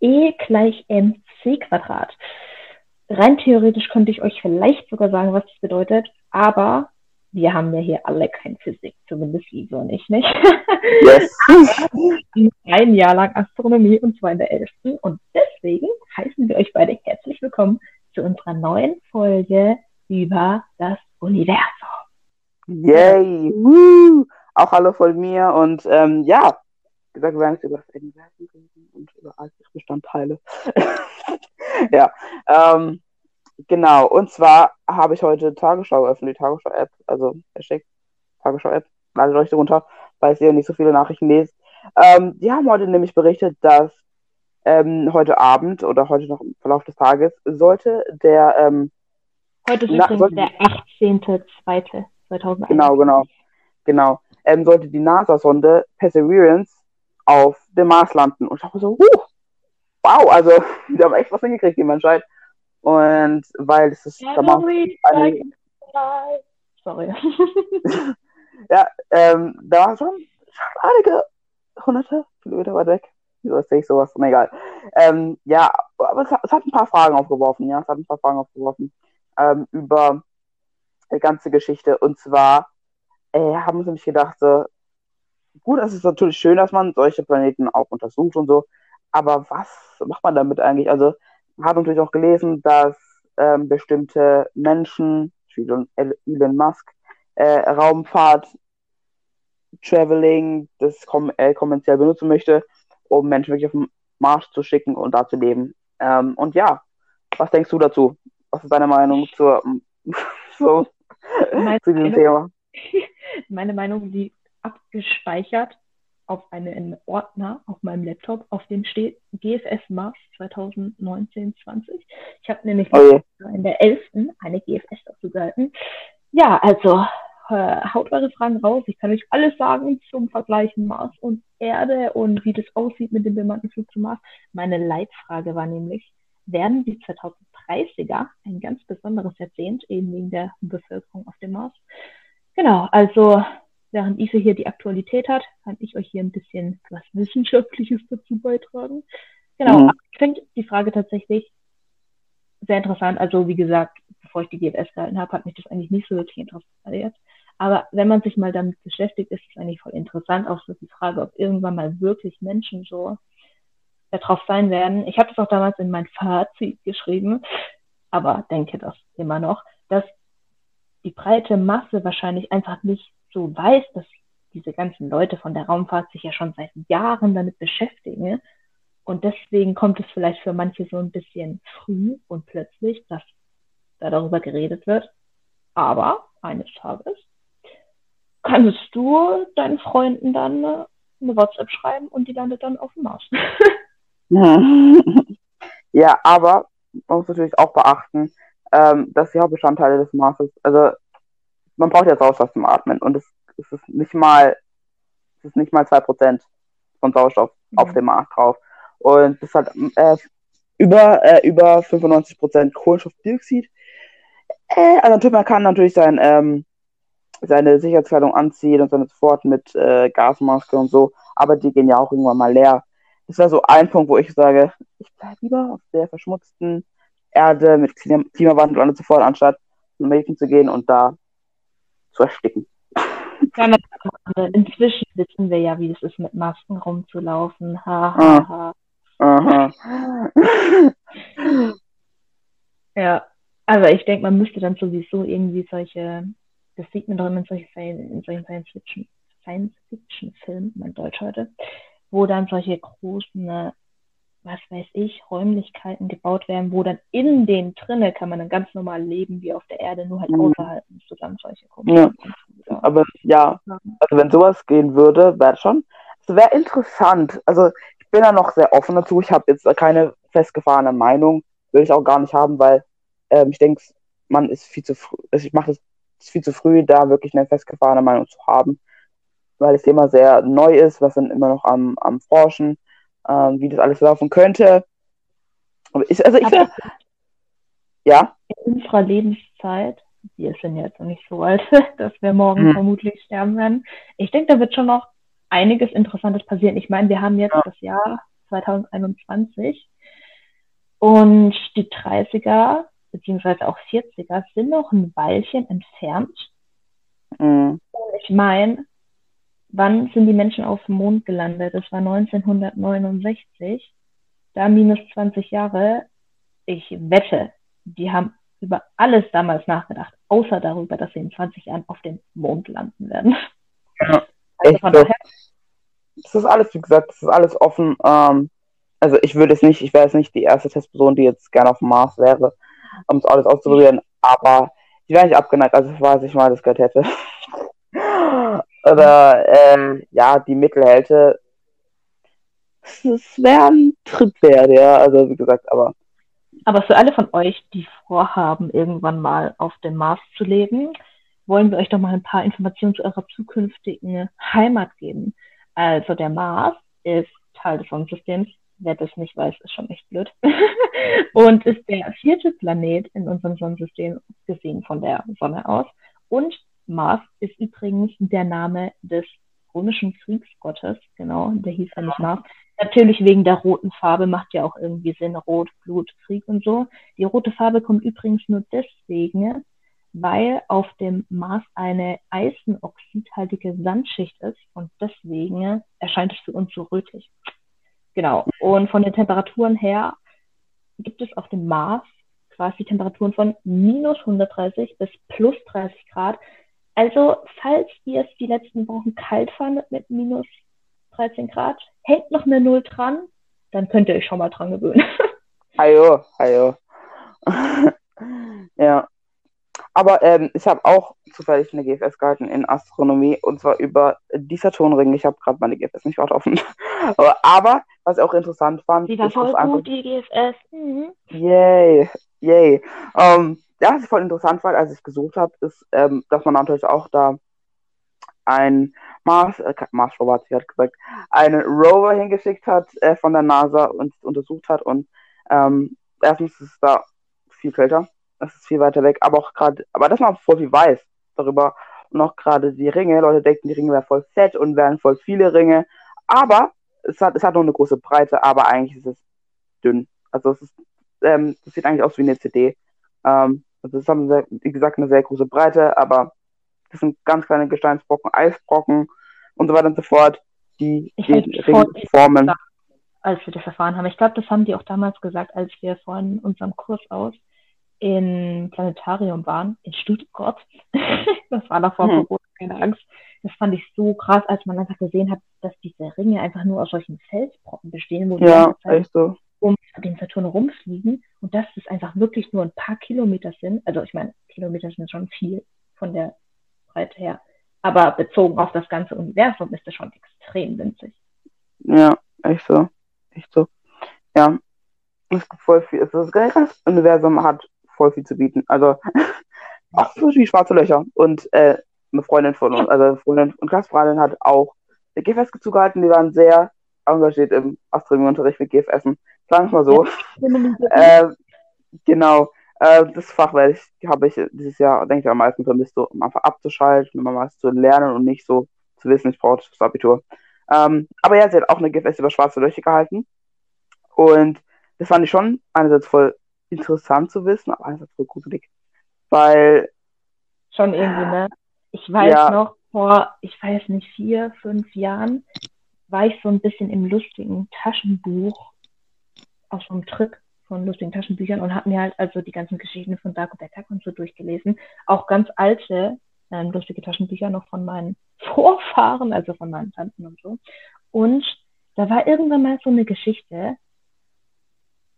E gleich mc Quadrat. Rein theoretisch könnte ich euch vielleicht sogar sagen, was das bedeutet, aber wir haben ja hier alle kein Physik, zumindest Lisa und ich nicht. Yes. ein Jahr lang Astronomie und zwar in der 11. Und deswegen heißen wir euch beide herzlich willkommen zu unserer neuen Folge über das Universum. Yay! Woo! Auch hallo von mir und ähm, ja, wir werden über das Universum reden und über all die Bestandteile. ja, ähm, genau. Und zwar habe ich heute Tagesschau geöffnet, die Tagesschau-App, also Hashtag Tagesschau-App, ladet euch runter, weil ihr nicht so viele Nachrichten lest. Ähm, die haben heute nämlich berichtet, dass ähm, heute Abend oder heute noch im Verlauf des Tages sollte der ähm, Heute ist na, übrigens sollte, der 18.02.2001. Genau, genau, genau. Ähm, sollte die NASA-Sonde Perseverance auf dem Mars landen. Und ich dachte so, huh, wow, also die haben echt was hingekriegt, die Menschheit. Und weil es ist ja, eine, Sorry. ja, ähm, da war schon, schon einige hunderte Kilometer weit weg. Wieso sehe ich sowas? Na egal. Ähm, ja, aber es hat, es hat, ein paar Fragen aufgeworfen, ja. Es hat ein paar Fragen aufgeworfen ähm, über die ganze Geschichte. Und zwar äh, haben sie mich gedacht, so, gut, es ist natürlich schön, dass man solche Planeten auch untersucht und so, aber was macht man damit eigentlich? Also, man hat natürlich auch gelesen, dass ähm, bestimmte Menschen, wie Elon Musk, äh, Raumfahrt, Traveling, das kom äh, kommerziell benutzen möchte, um Menschen wirklich auf den Mars zu schicken und da zu leben. Ähm, und ja, was denkst du dazu? Was ist deine Meinung zur, so, zu diesem Thema? Meine Meinung liegt abgespeichert auf einen Ordner auf meinem Laptop, auf dem steht GFS Mars 2019-20. Ich habe nämlich oh in der 11. eine GFS dazu gehalten. Ja, also äh, haut eure Fragen raus. Ich kann euch alles sagen zum Vergleich Mars und Erde und wie das aussieht mit dem bemannten Flug zum Mars. Meine Leitfrage war nämlich, werden die 2030er ein ganz besonderes Jahrzehnt, eben wegen der Bevölkerung auf dem Mars? Genau, also während Isa hier die Aktualität hat, kann ich euch hier ein bisschen was Wissenschaftliches dazu beitragen. Genau, mhm. ich finde die Frage tatsächlich sehr interessant. Also wie gesagt, bevor ich die GFS gehalten habe, hat mich das eigentlich nicht so wirklich interessiert. Aber wenn man sich mal damit beschäftigt, ist es eigentlich voll interessant, auch so die Frage, ob irgendwann mal wirklich Menschen so darauf sein werden. Ich habe das auch damals in mein Fazit geschrieben, aber denke das immer noch, dass die breite Masse wahrscheinlich einfach nicht so weiß, dass diese ganzen Leute von der Raumfahrt sich ja schon seit Jahren damit beschäftigen. Und deswegen kommt es vielleicht für manche so ein bisschen früh und plötzlich, dass da darüber geredet wird. Aber eines Tages kannst du deinen Freunden dann eine WhatsApp schreiben und die landet dann auf dem Mars. ja, aber man muss natürlich auch beachten, ähm, dass die Hauptbestandteile des Marses, also man braucht ja Sauerstoff zum Atmen und es, es ist nicht mal, es ist nicht mal 2% von Sauerstoff mhm. auf dem Mars drauf. Und das hat äh, über, äh, über 95% Kohlenstoffdioxid. Äh, also man kann natürlich sein, ähm, seine Sicherheitskleidung anziehen und dann sofort mit äh, Gasmaske und so, aber die gehen ja auch irgendwann mal leer. Das wäre so ein Punkt, wo ich sage, ich bleibe lieber auf der verschmutzten Erde mit Klimawandel und so fort, anstatt zum Mädchen zu gehen und da zu ersticken. Inzwischen wissen wir ja, wie es ist, mit Masken rumzulaufen. Ha, ha, ha. Aha. ja, also ich denke, man müsste dann sowieso irgendwie solche, das sieht man doch immer in, solche, in solchen Science-Fiction-Filmen, Science mein Deutsch heute, wo dann solche großen was weiß ich, Räumlichkeiten gebaut werden, wo dann in den drinnen kann man dann ganz normal leben wie auf der Erde, nur halt mhm. außerhalb musst du dann solche komischen ja. Aber ja, also wenn sowas gehen würde, wäre schon, es wäre interessant. Also ich bin da noch sehr offen dazu. Ich habe jetzt keine festgefahrene Meinung, will ich auch gar nicht haben, weil ähm, ich denke, man ist viel zu früh, also ich mache es viel zu früh, da wirklich eine festgefahrene Meinung zu haben, weil das Thema sehr neu ist, was dann immer noch am, am Forschen ähm, wie das alles laufen könnte. Ich, also ich finde, ja. In unserer Lebenszeit, wir sind jetzt noch nicht so alt, dass wir morgen hm. vermutlich sterben werden. Ich denke, da wird schon noch einiges Interessantes passieren. Ich meine, wir haben jetzt ja. das Jahr 2021. Und die 30er beziehungsweise auch 40er sind noch ein Weilchen entfernt. Mhm. Ich meine, wann sind die Menschen auf dem Mond gelandet? Das war 1969. Da minus 20 Jahre. Ich wette, die haben über alles damals nachgedacht, außer darüber, dass sie in 20 Jahren auf dem Mond landen werden. Ja, also von daher. Das ist alles, wie gesagt, das ist alles offen. Ähm, also ich würde es nicht, ich wäre jetzt nicht die erste Testperson, die jetzt gerne auf dem Mars wäre, um es alles auszuprobieren, aber ich wäre nicht abgeneigt, also falls ich mal das Geld hätte. Oder ähm, ja, die Mittelhälfte. Es wäre ein Trip wert, ja, also wie gesagt, aber. Aber für alle von euch, die vorhaben, irgendwann mal auf dem Mars zu leben, wollen wir euch doch mal ein paar Informationen zu eurer zukünftigen Heimat geben. Also der Mars ist Teil des Sonnensystems. Wer das nicht weiß, ist schon echt blöd. und ist der vierte Planet in unserem Sonnensystem gesehen von der Sonne aus. Und Mars ist übrigens der Name des römischen Kriegsgottes. Genau, der hieß ja nicht Mars. Natürlich wegen der roten Farbe macht ja auch irgendwie Sinn, Rot, Blut, Krieg und so. Die rote Farbe kommt übrigens nur deswegen, weil auf dem Mars eine eisenoxidhaltige Sandschicht ist und deswegen erscheint es für uns so rötlich. Genau. Und von den Temperaturen her gibt es auf dem Mars quasi Temperaturen von minus 130 bis plus 30 Grad. Also, falls ihr es die letzten Wochen kalt fandet mit minus 13 Grad, hängt noch eine Null dran, dann könnt ihr euch schon mal dran gewöhnen. Ajo, ajo. ja. Aber ähm, ich habe auch zufällig eine GFS gehalten in Astronomie und zwar über die Saturnringe. Ich habe gerade meine GFS nicht gerade offen. aber was ich auch interessant fand. Wieder voll gut, einfach... die GFS. Mhm. Yay, yay. Ähm, ja, was voll interessant fand, als ich gesucht habe, ist, ähm, dass man natürlich auch da ein Mars, äh, Mars Rover hat sich halt gesagt, einen Rover hingeschickt hat äh, von der NASA und untersucht hat und ähm, erstens ist es da viel kälter das ist viel weiter weg, aber auch gerade, aber dass man voll viel weiß darüber und auch gerade die Ringe, Leute denken, die Ringe wären voll fett und wären voll viele Ringe, aber es hat, es hat noch eine große Breite, aber eigentlich ist es dünn. Also es ist, ähm, das sieht eigentlich aus wie eine CD. Ähm, also es haben, sehr, wie gesagt, eine sehr große Breite, aber das sind ganz kleine Gesteinsbrocken, Eisbrocken und so weiter und so fort, die ich den Ring formen. Als wir das erfahren haben. Ich glaube, das haben die auch damals gesagt, als wir von unserem Kurs aus im Planetarium waren, in Stuttgart. das war davor hm. Corona, keine Angst. Das fand ich so krass, als man einfach gesehen hat, dass diese Ringe einfach nur aus solchen Felsbrocken bestehen, wo ja, die Zeit so. Um den Saturn rumfliegen und dass es einfach wirklich nur ein paar Kilometer sind. Also ich meine, Kilometer sind schon viel von der Breite her. Aber bezogen auf das ganze Universum ist das schon extrem winzig. Ja, echt so. Echt so. Ja. Es gibt voll viel. Das ganze Universum hat voll viel zu bieten. Also auch so wie schwarze Löcher. Und äh, eine Freundin von uns, also Freundin und Klassfreundin hat auch eine GFS zugehalten, die waren sehr engagiert im Astronomieunterricht mit GFS. Sagen wir mal so. äh, genau. Äh, das Fach werde ich, habe ich dieses Jahr, denke ich, am meisten vermisst, so, um einfach abzuschalten, um mal was zu lernen und nicht so zu wissen, ich brauche das Abitur. Ähm, aber ja, sie hat auch eine GFS über schwarze Löcher gehalten. Und das fand ich schon einerseits voll interessant zu wissen, aber einfach so gruselig. Weil. Schon irgendwie, ne? Ich weiß ja. noch, vor, ich weiß nicht, vier, fünf Jahren war ich so ein bisschen im lustigen Taschenbuch auf so einem Trip von lustigen Taschenbüchern und habe mir halt also die ganzen Geschichten von Dagobert Duck und so durchgelesen. Auch ganz alte ähm, lustige Taschenbücher noch von meinen Vorfahren, also von meinen Tanten und so. Und da war irgendwann mal so eine Geschichte,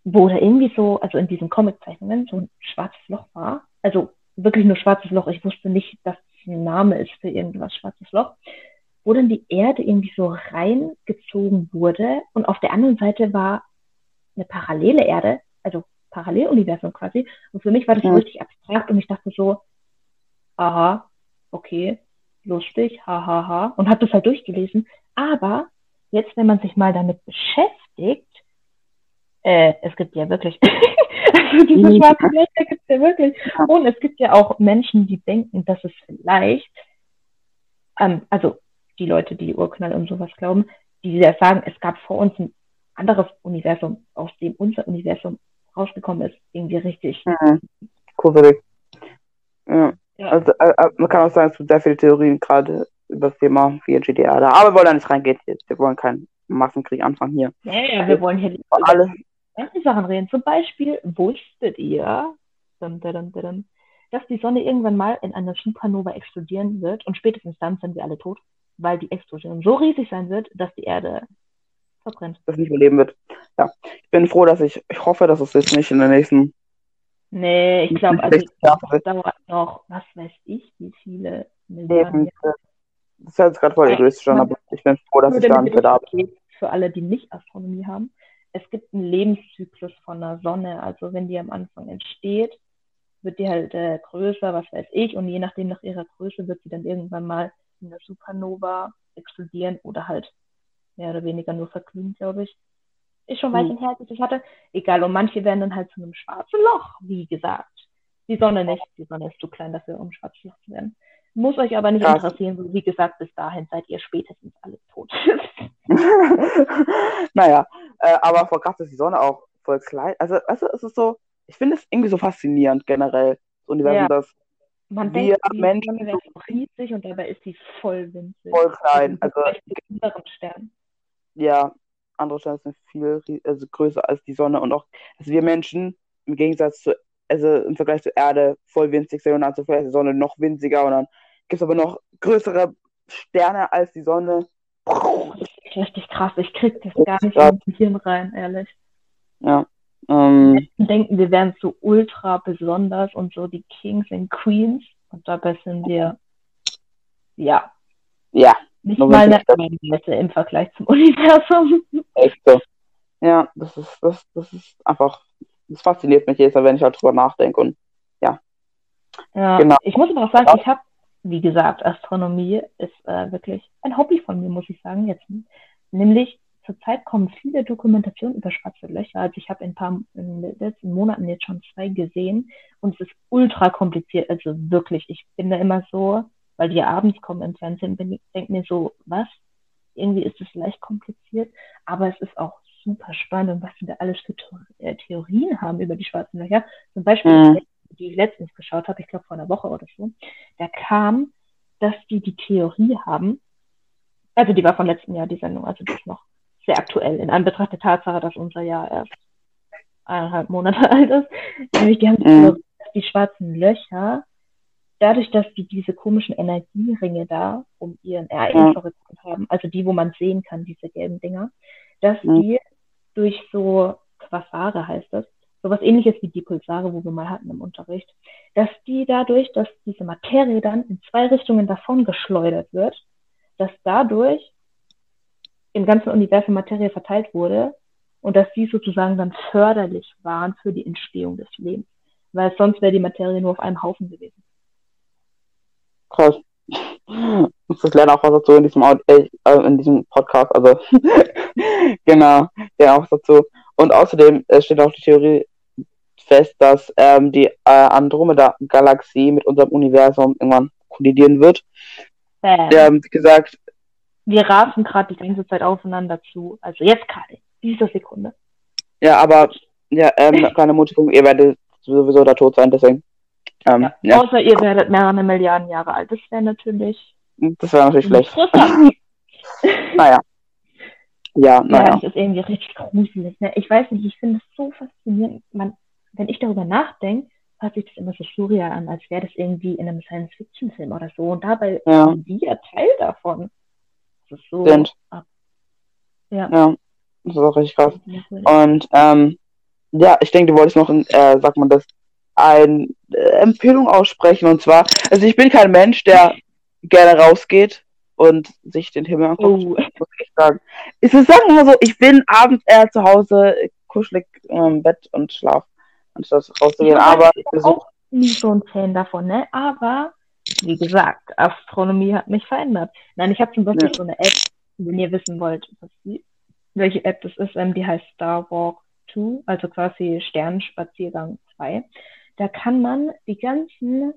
wo da irgendwie so, also in diesen Comiczeichnungen, so ein schwarzes Loch war. Also wirklich nur schwarzes Loch. Ich wusste nicht, dass es ein Name ist für irgendwas schwarzes Loch. Wo dann die Erde irgendwie so reingezogen wurde und auf der anderen Seite war eine parallele Erde, also Paralleluniversum quasi. Und für mich war das ja. richtig abstrakt und ich dachte so, aha, okay, lustig, hahaha. Ha, ha. Und habe das halt durchgelesen. Aber jetzt, wenn man sich mal damit beschäftigt, äh, es gibt ja wirklich, also diese schwarzen Löcher gibt es ja wirklich. Und es gibt ja auch Menschen, die denken, dass es vielleicht, ähm, also die Leute, die Urknall und sowas glauben, die sagen, es gab vor uns ein anderes Universum, aus dem unser Universum rausgekommen ist, irgendwie richtig. Mhm. Gruselig. Ja. ja. Also, äh, äh, man kann auch sagen, es gibt sehr viele Theorien gerade über das Thema 4G da. Aber wir wollen da nicht reingehen. Wir wollen keinen Massenkrieg anfangen hier. Ja, ja, wir wollen hier über alle Sachen reden. Zum Beispiel, wusstet ihr, dun, dun, dun, dass die Sonne irgendwann mal in einer Supernova explodieren wird und spätestens dann sind wir alle tot, weil die Explosion so riesig sein wird, dass die Erde verbrennt. Das nicht überleben wird. Ja, ich bin froh, dass ich, ich hoffe, dass es jetzt nicht in der nächsten. Nee, ich glaube, also das dauert noch, was weiß ich, wie viele Milliarden. Das ist jetzt gerade voll egoistisch aber ich bin froh, dass ich da nicht da bin. Für alle, die nicht Astronomie haben, es gibt einen Lebenszyklus von der Sonne. Also wenn die am Anfang entsteht, wird die halt äh, größer, was weiß ich, und je nachdem nach ihrer Größe wird sie dann irgendwann mal in der Supernova explodieren oder halt mehr oder weniger nur verglühen, glaube ich. Ist schon weit hm. her, als ich hatte. Egal, und manche werden dann halt zu einem schwarzen Loch, wie gesagt. Die Sonne nicht. Die Sonne ist zu klein dafür, um schwarz zu werden. Muss euch aber nicht Krass. interessieren, wie gesagt, bis dahin seid ihr spätestens alle tot. naja, äh, aber vor krass ist die Sonne auch voll klein. Also, du, es ist so, ich finde es irgendwie so faszinierend generell, das Universum, ja. dass man wir denkt, die Menschen Sonne wäre riesig und dabei ist sie voll winzig. Voll klein. Also, anderen Sternen. Ja, andere Sterne sind viel also größer als die Sonne und auch, also wir Menschen im Gegensatz zu, also im Vergleich zur Erde voll winzig sind und dann zuvor ist die Sonne noch winziger und dann gibt es aber noch größere Sterne als die Sonne. Das ist richtig krass. Ich krieg das gar nicht in mein Hirn rein, ehrlich. Ja. Ähm, denken, wir wären so ultra besonders und so die Kings and Queens und dabei sind wir, ja. Ja. Nicht mal eine Einheit im Vergleich zum Universum. Echt so. Ja, das ist, das, das ist einfach, das fasziniert mich jetzt, wenn ich halt drüber nachdenke und ja. Ja, genau. ich muss aber auch sagen, ich habe wie gesagt, Astronomie ist äh, wirklich ein Hobby von mir, muss ich sagen jetzt. Nämlich zurzeit kommen viele Dokumentationen über schwarze Löcher. Also ich habe in ein paar in den letzten Monaten jetzt schon zwei gesehen und es ist ultra kompliziert. Also wirklich, ich bin da immer so, weil die abends kommen im Fernsehen, bin ich denke mir so, was? Irgendwie ist es leicht kompliziert, aber es ist auch super spannend und was wir da alles für äh, Theorien haben über die schwarzen Löcher. Zum Beispiel mhm die ich letztens geschaut habe, ich glaube vor einer Woche oder so, da kam, dass die die Theorie haben, also die war von letztem Jahr, die Sendung, also die ist noch sehr aktuell, in Anbetracht der Tatsache, dass unser Jahr erst eineinhalb Monate alt ist. Nämlich die haben mhm. Die schwarzen Löcher, dadurch, dass die diese komischen Energieringe da um ihren Ereignishorizont haben, also die, wo man sehen kann, diese gelben Dinger, dass mhm. die durch so Quasare heißt das, sowas ähnliches wie die Pulsare, wo wir mal hatten im Unterricht, dass die dadurch, dass diese Materie dann in zwei Richtungen davon geschleudert wird, dass dadurch im ganzen Universum Materie verteilt wurde und dass die sozusagen dann förderlich waren für die Entstehung des Lebens. Weil sonst wäre die Materie nur auf einem Haufen gewesen. Krass. Das lernen auch was dazu in diesem, äh, in diesem Podcast, also genau, ja auch dazu. Und außerdem äh, steht auch die Theorie fest, dass ähm, die äh, Andromeda-Galaxie mit unserem Universum irgendwann kollidieren wird. Ähm, wie gesagt. Wir rasen gerade die ganze Zeit aufeinander zu. Also jetzt gerade, diese Sekunde. Ja, aber ja, ähm, keine Motivierung, ihr werdet sowieso da tot sein, deswegen. Ähm, ja. Ja. Außer ihr werdet mehrere Milliarden Jahre alt. Das wäre natürlich. Das wäre natürlich schlecht. naja. Ja, naja. Ja, das ist irgendwie richtig gruselig. Ne? Ich weiß nicht, ich finde es so faszinierend. Man, wenn ich darüber nachdenke, hört sich das immer so surreal an, als wäre das irgendwie in einem Science-Fiction-Film oder so. Und dabei ja. sind wir Teil davon. Das ist so. Sind. Ab. Ja. ja, das ist auch richtig krass. Und ähm, ja, ich denke, du wolltest noch, äh, sagt man das, eine äh, Empfehlung aussprechen. Und zwar, also ich bin kein Mensch, der gerne rausgeht und sich den Himmel anguckt, oh. muss ich sagen. Ich muss sagen immer so, ich bin abends eher zu Hause, kuschelig im Bett und schlaf, anstatt rauszugehen. Ja, aber ich bin auch nicht so ein Fan davon, ne? Aber wie gesagt, Astronomie hat mich verändert. Nein, ich habe zum Beispiel ja. so eine App, wenn ihr wissen wollt, die, welche App das ist, ähm, die heißt Star Walk 2, also quasi Sternenspaziergang 2. Da kann man die ganzen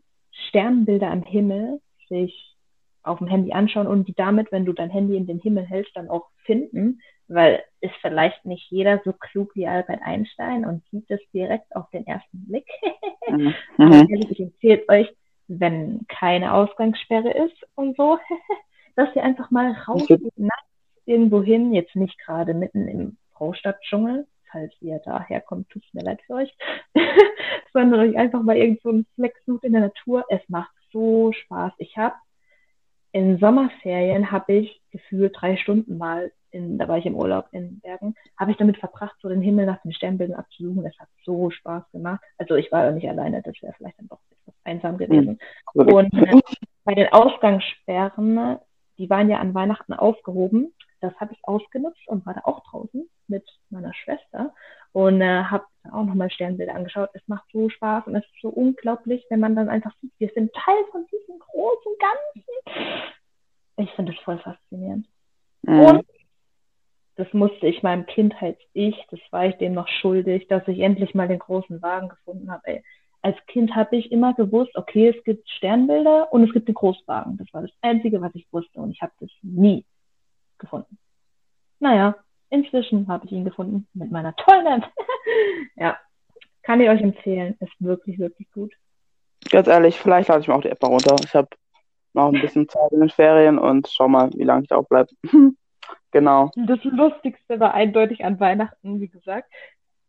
Sternbilder am Himmel sich auf dem Handy anschauen und die damit, wenn du dein Handy in den Himmel hältst, dann auch finden, weil ist vielleicht nicht jeder so klug wie Albert Einstein und sieht es direkt auf den ersten Blick. mhm. Aber ich empfehle euch, wenn keine Ausgangssperre ist und so, dass ihr einfach mal rausgeht, nachts irgendwo hin, jetzt nicht gerade mitten im Großstadtdschungel, falls ihr daher kommt, tut es mir leid für euch, sondern euch einfach mal irgendwo einen Fleck sucht in der Natur. Es macht so Spaß. Ich habe in Sommerferien habe ich gefühlt drei Stunden mal, in, da war ich im Urlaub in Bergen, habe ich damit verbracht, so den Himmel nach den Sternbildern abzusuchen. Es hat so Spaß gemacht. Also ich war ja nicht alleine, das wäre vielleicht dann doch etwas einsam gewesen. Mhm. Und bei den Ausgangssperren, die waren ja an Weihnachten aufgehoben. Das habe ich ausgenutzt und war da auch draußen mit meiner Schwester und äh, habe auch nochmal Sternbilder angeschaut. Es macht so Spaß und es ist so unglaublich, wenn man dann einfach sieht, wir sind Teil von diesem großen Ganzen. Ich finde es voll faszinierend. Mhm. Und das musste ich meinem Kindheits-Ich, das war ich dem noch schuldig, dass ich endlich mal den großen Wagen gefunden habe. Als Kind habe ich immer gewusst, okay, es gibt Sternbilder und es gibt den Großwagen. Das war das Einzige, was ich wusste und ich habe das nie gefunden. Naja, inzwischen habe ich ihn gefunden mit meiner tollen App. ja, kann ich euch empfehlen. Ist wirklich, wirklich gut. Ganz ehrlich, vielleicht lade ich mir auch die App mal runter. Ich habe noch ein bisschen Zeit in den Ferien und schau mal, wie lange ich da auch bleibe. genau. Das Lustigste war eindeutig an Weihnachten, wie gesagt.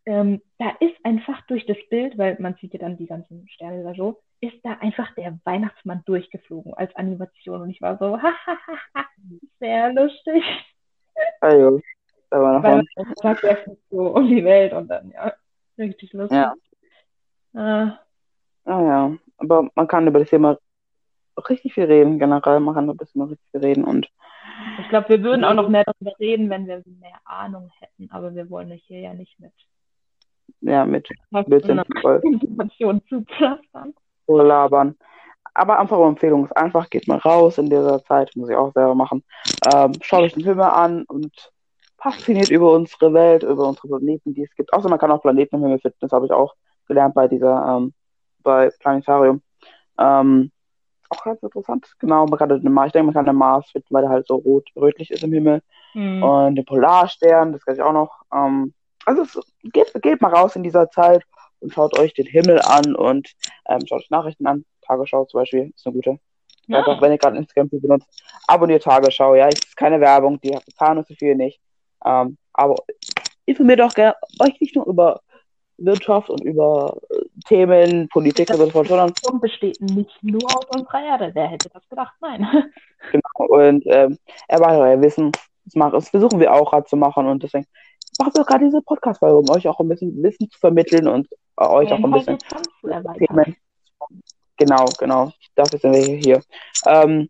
Ähm, da ist einfach durch das Bild, weil man sieht ja dann die ganzen Sterne oder so, ist da einfach der Weihnachtsmann durchgeflogen als Animation und ich war so, hahaha, sehr lustig. Also, da war noch Weil man so um die Welt und dann, ja, richtig lustig. Ja. Äh, ah, ja, aber man kann über das Thema richtig viel reden, generell. Man kann über das Thema richtig viel reden und. Ich glaube, wir würden auch noch mehr darüber reden, wenn wir mehr Ahnung hätten, aber wir wollen hier ja nicht mit. Ja, mit Informationen zuplappern. Labern. Aber einfach eine Empfehlung ist einfach, geht mal raus in dieser Zeit, muss ich auch selber machen. Ähm, schaut euch den Film an und fasziniert über unsere Welt, über unsere Planeten, die es gibt. Außer man kann auch Planeten im Himmel finden, das habe ich auch gelernt bei dieser, ähm, bei Planetarium. Ähm, auch ganz interessant. Genau, man kann den Mars, ich denke, man kann den Mars finden, weil der halt so rot, rötlich ist im Himmel. Mhm. Und den Polarstern, das kann ich auch noch. Ähm, also es, geht, geht mal raus in dieser Zeit und schaut euch den Himmel an und ähm, schaut euch Nachrichten an. Tagesschau zum Beispiel ist eine gute. Ja. Einfach, wenn ihr gerade Instagram benutzt, abonniert Tagesschau. Ja, es ist keine Werbung, die bezahlen uns dafür nicht. Ähm, aber informiert auch gerne euch nicht nur über Wirtschaft und über äh, Themen, Politik und so fort, sondern. besteht nicht nur aus unserer Erde. Wer hätte das gedacht? Nein. Genau, und ähm, erweitert euer Wissen. Das, machen, das versuchen wir auch gerade zu machen und deswegen machen wir gerade diese Podcast-Folge, um euch auch ein bisschen Wissen zu vermitteln und äh, euch ja, auch ein bisschen Themen. Genau, genau. Dafür sind wir hier. Ähm,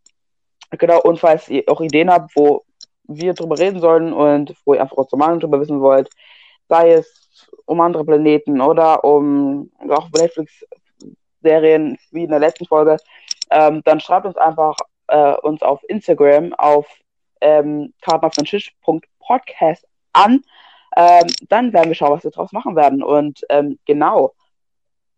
genau, und falls ihr auch Ideen habt, wo wir drüber reden sollen und wo ihr einfach unsere Meinung drüber wissen wollt, sei es um andere Planeten oder um auch Netflix-Serien wie in der letzten Folge, ähm, dann schreibt uns einfach äh, uns auf Instagram auf ähm, kartenaufdentisch.podcast an. Ähm, dann werden wir schauen, was wir draus machen werden. Und ähm, genau,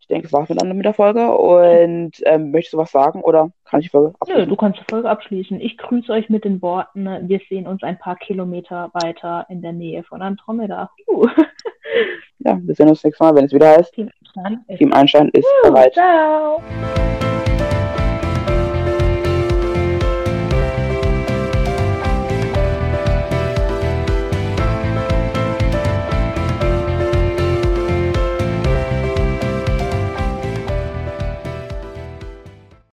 ich denke, es war's dann mit der Folge. Und ähm, möchtest du was sagen oder kann ich die Folge abschließen? Nö, du kannst die Folge abschließen. Ich grüße euch mit den Worten, wir sehen uns ein paar Kilometer weiter in der Nähe von Andromeda. Uh. ja, wir sehen uns nächstes Mal, wenn es wieder heißt. Team Einstein ist, Team Einstein ist bereit. Ciao.